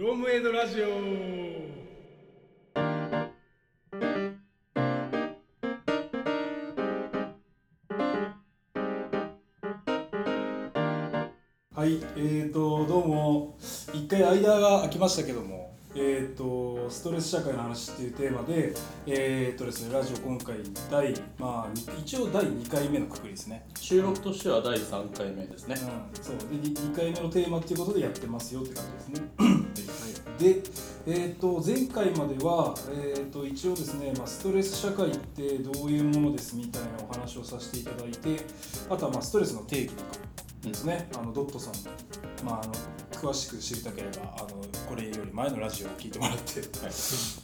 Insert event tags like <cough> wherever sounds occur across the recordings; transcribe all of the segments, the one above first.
ロムエイドラジオ。はいえーとどうも。一回間が空きましたけども。えーとストレス社会の話っていうテーマでえーとですねラジオ今回第まあに一応第2回目のくくりですね。収録としては第3回目ですね、うん、そう。で 2, 回目のテーマっていうことでやってますよって感じですね。で、えー、と前回までは、えー、と一応ですね、まあ、ストレス社会ってどういうものですみたいなお話をさせていただいてあとはまあストレスの定義とかですね、あのドットさん、まあ、あの詳しく知りたければあのこれより前のラジオを聞いてもらって、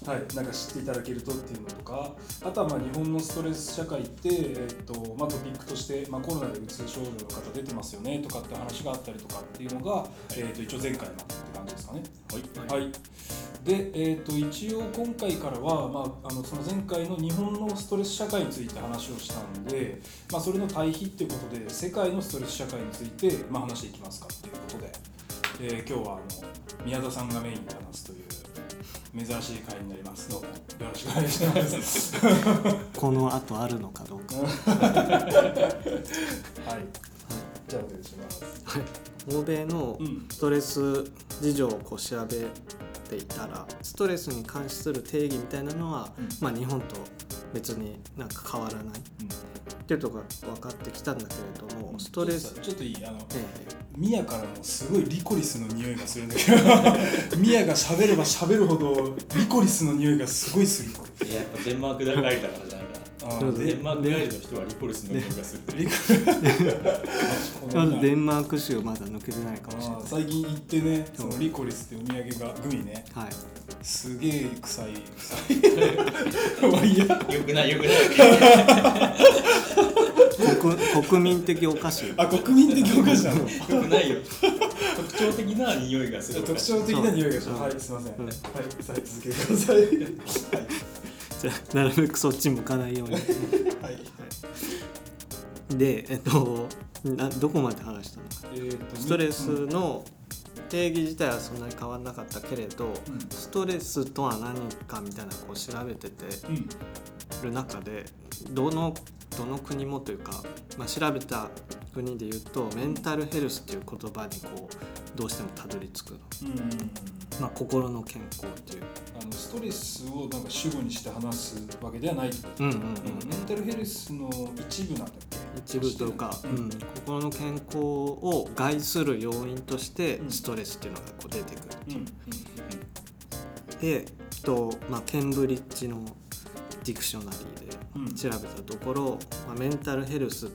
はい。なんか知っていただけるとっていうのとかあとはまあ日本のストレス社会って、えーとまあ、トピックとして、まあ、コロナでうつ症状の方出てますよねとかって話があったりとかっていうのが、えー、と一応前回のって感じですかね。はい。はい、で、えー、と一応今回からは、まあ、あのその前回の日本のストレス社会について話をしたんで、まあ、それの対比っていうことで世界のストレス社会について、まあ、話していきますかっていうことで、えー今日はあの宮田さんがメインで話すという珍しい回になります。どうも。よろしくお願いします。この後あるのかどうか、はい、じゃあお願いします。欧米のうん。ストレス事情をこう調べていたらストレスに関する定義みたいなのは、うん。まあ、日本と別になんか変わらないっていうところが分かってきたんだけれどもストレス、ちょっといいあのえ。ミヤからもすごいリコリスの匂いがするんだけど <laughs> ミヤが喋れば喋るほどリコリスの匂いがすごいする。いややっぱデンマークで書いたからじゃない？かあそうなデンマーク帰りの人はリポリスの匂いがする <laughs> デンマーク州まだ抜けてないかもしれない。最近行ってねそのリコリスってお土産がグミね。はい。すげえ臭い。<laughs> 臭いよくないよくない。国国民的お菓子。あ国民的お菓子なの？よくないよ。特徴的な匂いがする。特徴的な匂いがすそう。はいすいません、うん。はいさあ続けてくださいはい <laughs> じゃあなるべくそっち向かないように。はい。でえっとなどこまで話したのか。えーとストレスうんの定義自体はそんなに変わらなかったけれど、ん。ストレスとは何かみたいなこう調べててうん。る中でどのどの国もというか、まあ、調べた国で言うとメンタルヘルスっていう言葉にこうどうしてもたどり着くの、うんうんうん。まあ、心の健康っていう。あのストレスをなんか主語にして話すわけではないってこと。うんうんうんメンタルヘルスの一部なんだっけ一部というか、ううん。ん、心の健康を害する要因としてうん。ストレスっていうのがこう出てくるう。んうんでと、まあ、ケンブリッジのディクショナリうん。ーで調べたところ、まあ、メンタルヘルスっ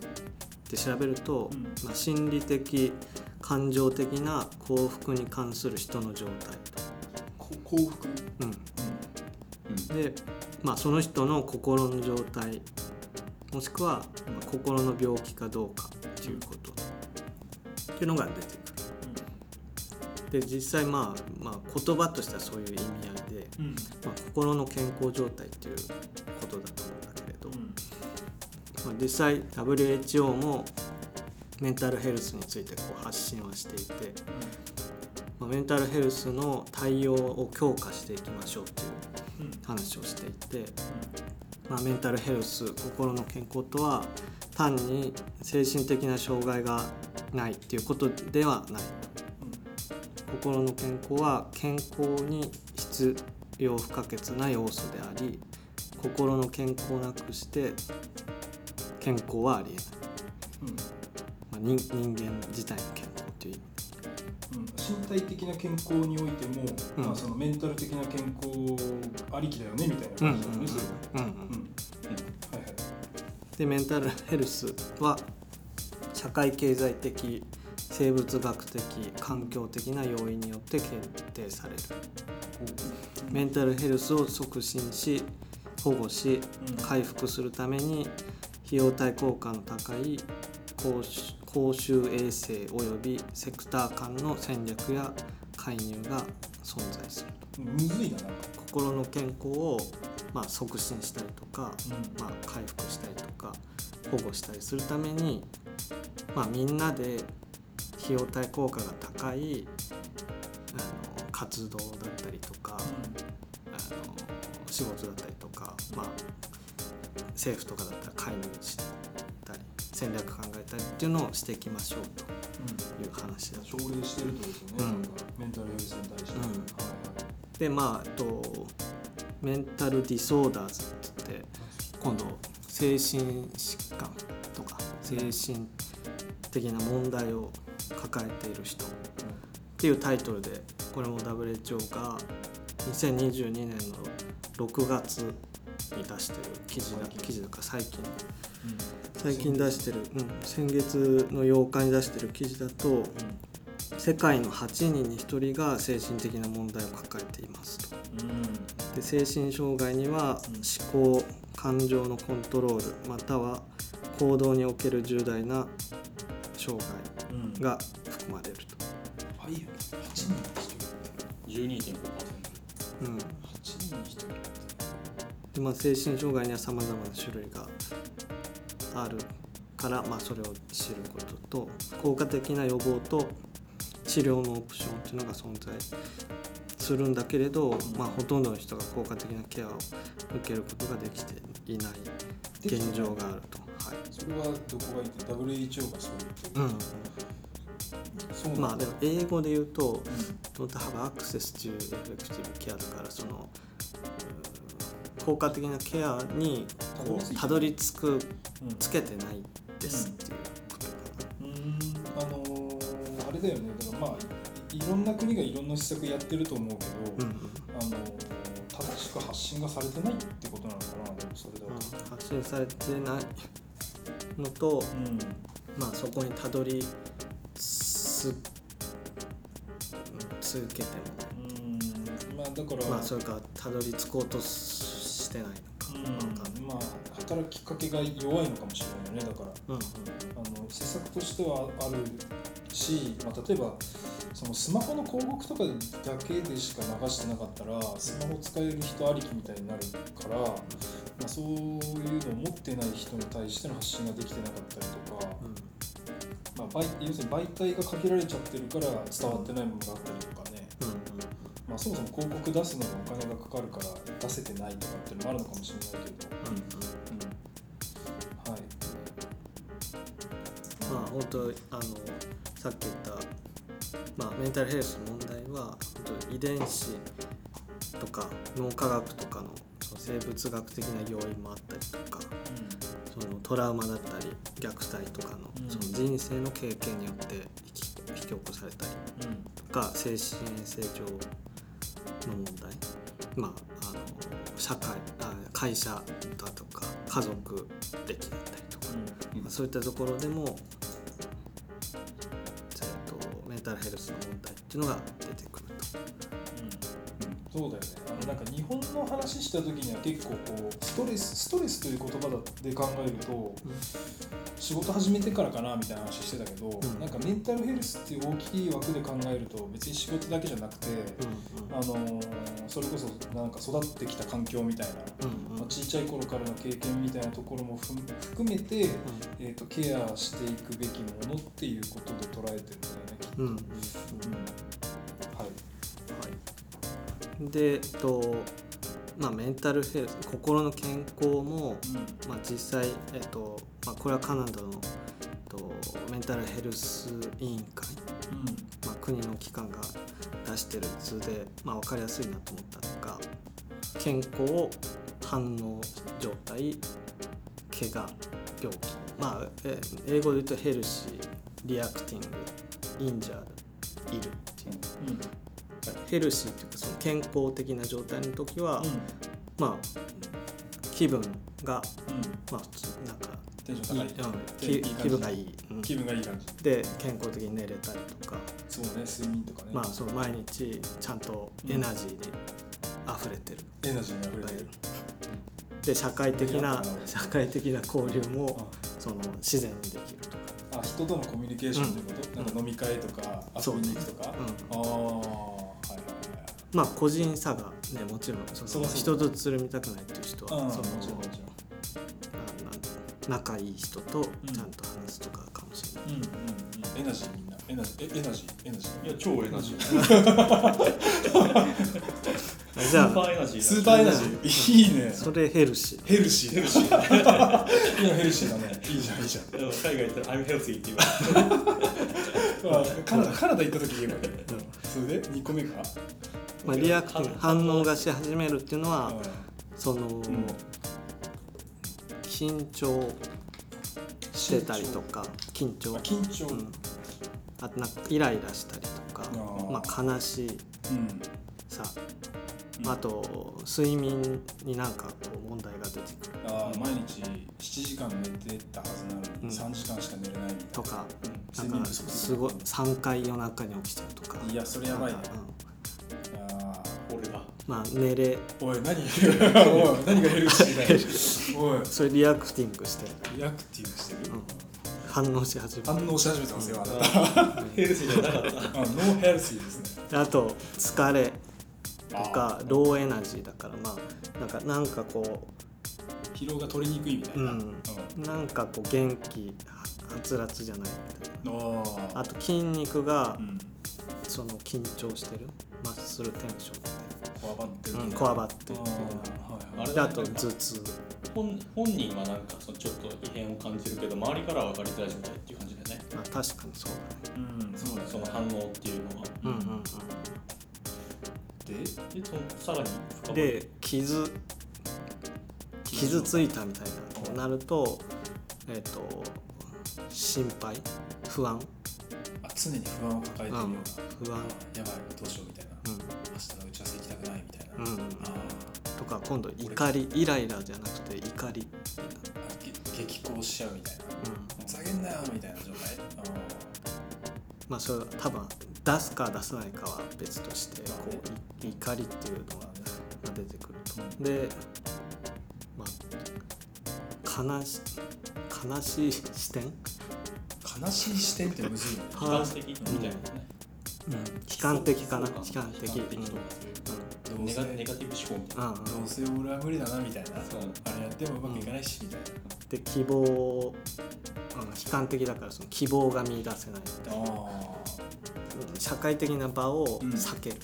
て調べると、うん。まあ、心理的感情的な幸福に関する人の状態。こ幸福？と、うん、うん。で、まあ、その人の心の状態もしくは、まあ心の病気かどうかっていうこと。っていうのが出てくる。で実際まあ、まあ、言葉としてはそういう意味合いで、うん。うんまあ、心の健康状態っていうことだと思うんだけれど、まあ、実際 WHO もメンタルヘルスについてこう発信はしていて、まあ、メンタルヘルスの対応を強化していきましょうっていううん。うん話をしていて、まあ、メンタルヘルス心の健康とは単に精神的な障害がないっていうことではない心の健康は健康に必要不可欠な要素であり心の健康をなくして健康はありえない、うん。うんまあ、人人間自体の健康という意味。うん。身体的な健康においても、うん。まあ、そのメンタル的な健康ありきだよねみたいな感じだよね、それはでメンタルヘルスは社会経済的生物学的環境的な要因によって決定される。メンタルヘルスを促進し保護しうん。回復するために費用対効果の高い公衆衛生及びセクター間の戦略や介入が存在する。むずいな心の健康を、まあ、促進したりとか、うん。まあ、回復したりとか保護したりするために、まあ、みんなで費用対効果が高いあの活動だったりとか、あの仕事だったりとか、まあ、政府とかだったら介入したり戦略考えたりっていうのをしていきましょうという話だと。うん奨励してるってことですよね、うんメンタルヘルスに対して、うんはいでまあとメンタルディソーダーズって言って今度精神疾患とか精神的な問題を抱えている人。っていうタイトルでこれも WHO が2022年の6月に出してる記事だ記事だから最近最近出してる、うん、先月の8日に出してる記事だと世界の8人に1人が精神的な問題を抱えていますと。で精神障害には思考感情のコントロールまたは行動における重大な障うんうん害が含まれると。はい。8人に1人。12.5%うん8人に1人。でまあ、精神障害にはさまざまな種類があるから、まあ、それを知ることと効果的な予防と治療のオプションっていうのが存在するんだけれど、まあ、ほとんどの人が効果的なケアを受けることができていない。現状があると。はいそれはどこが言って WHO がそう言ってる、そうまあでも英語で言うとう don't have access to effective care だからそのうん効果的なケアにこうたどり着くんうんつけてないですっていうことかうーん。あのーあれだよね。だからまあいいろんな国がいろんな施策やってると思うけど、な、うん。あのー正しく発信がされてないってことなのかな。でもそれだと、うん、発信されてないのと、うんまあ、そこにたどりつうん続けてうん。まあだから、もまあそれかたどり着こうとしてないのか。うん。わかまあ働きかけが弱いのかもしれないよねだから。うん。あの施策としてはあるし、まあ、例えばそのスマホの広告とかだけでしか流してなかったらスマホ使える人ありきみたいになるから、まあ、そういうのを持ってない人に対しての発信ができてなかったりとか、まあ、媒要するに媒体が限られちゃってるから伝わってないものがあったりとかね、うんうん。まあ、そもそも広告出すのにお金がかかるから出せてないとかっていうのもあるのかもしれないけど、うんうん。はい。まあ本当あのさっき言った、まあ、メンタルヘルスの問題は遺伝子とか脳科学とかの生物学的な要因もあったりとかそのトラウマだったり虐待とかのうん。その人生の経験によって引き起こされたりうん。とか精神衛生上の問題。まああの社会あ会社だとか家族歴だったりとか。まあそういったところでも、タルヘルスの問題っていうのが出てくると。そうだよね。あのなんか日本の話した時には結構こうストレスストレスという言葉で考えると仕事始めてからかなみたいな話してたけど、ん。なんかメンタルヘルスっていう大きい枠で考えると別に仕事だけじゃなくて、うんあのーそれこそなんか育ってきた環境みたいな、うんうん。まあ、ちっちゃい頃からの経験みたいなところもふ含めて、えー、とケアしていくべきものっていうことで捉えてるんだよねきっと。うんで、えっとまあ、メンタルヘルス心の健康も、まあ、実際、えっとまあ、これはカナダの、えっと、メンタルヘルス委員会、まあ、国の機関が出してる図で、まあ、分かりやすいなと思ったのが健康反応状態怪我病気。まあえ英語で言うとヘルシーリアクティングインジャードいるっていう。うんうんヘルシーっていうかその健康的な状態の時は、うん。まあ気分がうん。まあ普通なんかテンションいい高い。うんきいい感じ。気分がいい、うん。気分がいい感じ。で健康的に寝れたりとか。そうね睡眠とかね、まあその毎日ちゃんとエナジーに溢れてる、エナジーにあふれてる、で社会的なうん社会的な交流もうん。その自然にできるとか。あ人とのコミュニケーションということ、うん。なんか飲み会とか遊びに行くとか、うん。ああまあ個人差がねもちろんそのそうそう人とつるみたくないっていう人は、うん。そのもちろんもちろん。なな仲いい人とちゃんと話すとかかもしれない、うんうんうん。エナジーみんな。エエナジーえエナジーエナジー。いや超エナジー。<laughs> じゃスーパあーエナジースーパーエナジー。いいね。それ healthy。healthy healthy。いや healthy だね。いいじゃんいいじゃん。海外行ったら I'm healthy って言われ。<laughs> まあカナダカナダ行った時言えばいい、それで？2個目か、まあ、 reac tive 反応がし始めるっていうのはその、ん緊張してたりとか緊張。あ緊張、うん。あとなんかイライラしたりとかまあ、悲しい。うん。さうん。あと睡眠になんか問題が出てくる。あー毎日7時間寝てたはずなのに、うん。3時間しか寝れないみたいなとかうん。なんかすごい3回夜中に起きちゃうとか。いやそれやばいね。なうんまあ寝れ。ーおい何おい何が healthy だよ。おい。それ reacting して、 reactive してる、うん。反応し始める反応し始めてますよあなた。 heal thy じゃなかったあ no healthy ですね。であと疲れ。とあか low energy だからまあなんかなんかこ疲労が取りにくいみたいな、ううん。なんかこう元気はつらつじゃないみたいな。おあと筋肉がうん。その緊張してる。マッスルテンショこわばってるン、うん、こわばってるはいはい。ああと頭痛。本本人はなんかそのちょっと異変を感じるけど周りからは分かりづらい状態っていう感じだよね。まあ確かにそうだね。うん。そうだねその反応っていうのは。うんうんうん。ででそのさらに深掘り。で傷傷ついたみたいなこうなるとえっ、と心配不安。あ常に不安を抱えてるような、不安。あやばいどうしようみたいな。うん明日の打ち合わせ行きたくないみたいな、うん。うんあとか今度怒りイライラじゃなくて怒り激高しちゃうみたいなうん。ふざけんなよみたいな状態。あまあそれは多分出すか出さないかは別としてこうい怒りっていうのが出てくるとで。まあ悲し悲しい視点、ー悲しい視点ってむずいよね悲観的みたいなね。うん、悲観的かな？悲観的。うせネガネガティブ思考。みたいなうんうん。どうせ俺は無理だなみたいな。そう。あれやってもうまくいかないしみたいな、で希望、うん、悲観的だからその希望が見出せない。みたいなあ社会的な場をうん。避ける、ー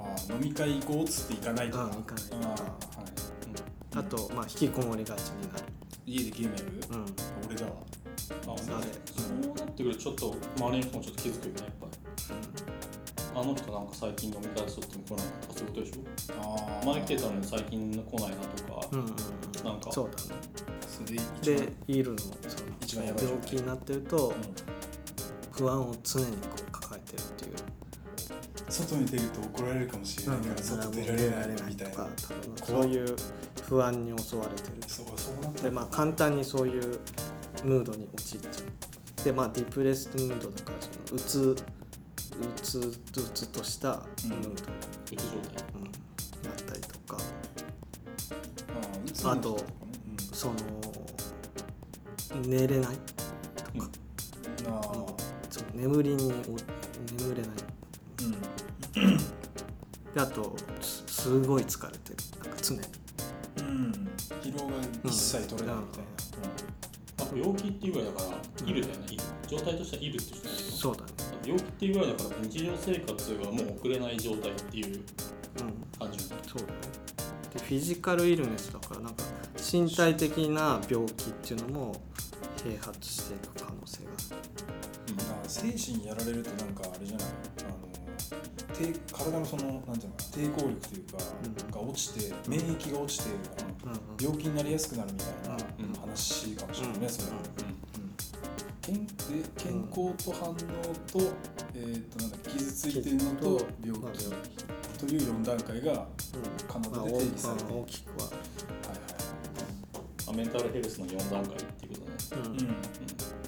あー飲み会行こうっつって行かないとか。うん行かない。とかあーはい。あと、まあ、引きこもりがちになる、家でゲームやる、うん、俺だわ。あそうなってくるとちょっと周りの人もちょっと気づくよねやっぱりあの人なんか最近飲み会誘っても来ないとかそういうことでしょ。あー。前来てたのに最近来ないなとか、うんうんうん。なんか。そうだね。それででいるのその一番やばい状態病気になってると不安を常にこう抱えてるっていう、外に出ると怒られるかもしれないから外出られないみたいな。そういう不安に襲われてる。そうそうでまあ簡単にそういうムードに陥っちゃう。でまあディプレスムードだからそのうつうつうつとしたムード、うつ状態うんなったりとか。あとその寝れないうん。あー。その眠りにお眠れない。うん。であとすすごい疲れてる。なんか常に。うん。疲労が一切取れないみたいあと病気っていうぐらいだからいるだよね、状態としてはいるって人そうだね病気っていうぐらいだから日常生活がもう送れない状態っていううん。感じ。よねそうだね。でフィジカルイルネスだからなんか身体的な病気っていうのも併発していく可能性がななん。か精神やられるとなんかあれじゃない。あの低体のそのなんていうの抵抗力というか、うん。が落ちて免疫が落ちてあのある、病気になりやすくなるみたいなうん話かもしれないね、うんそれは、うん。うん健で健康と反応と,、えー、となんだっけ傷ついてるのと病まあ気。という4段階が、はいうん。カナで定義されている。大大きくは、はいまあメンタルヘルスの4段階っていうことね、うん。うん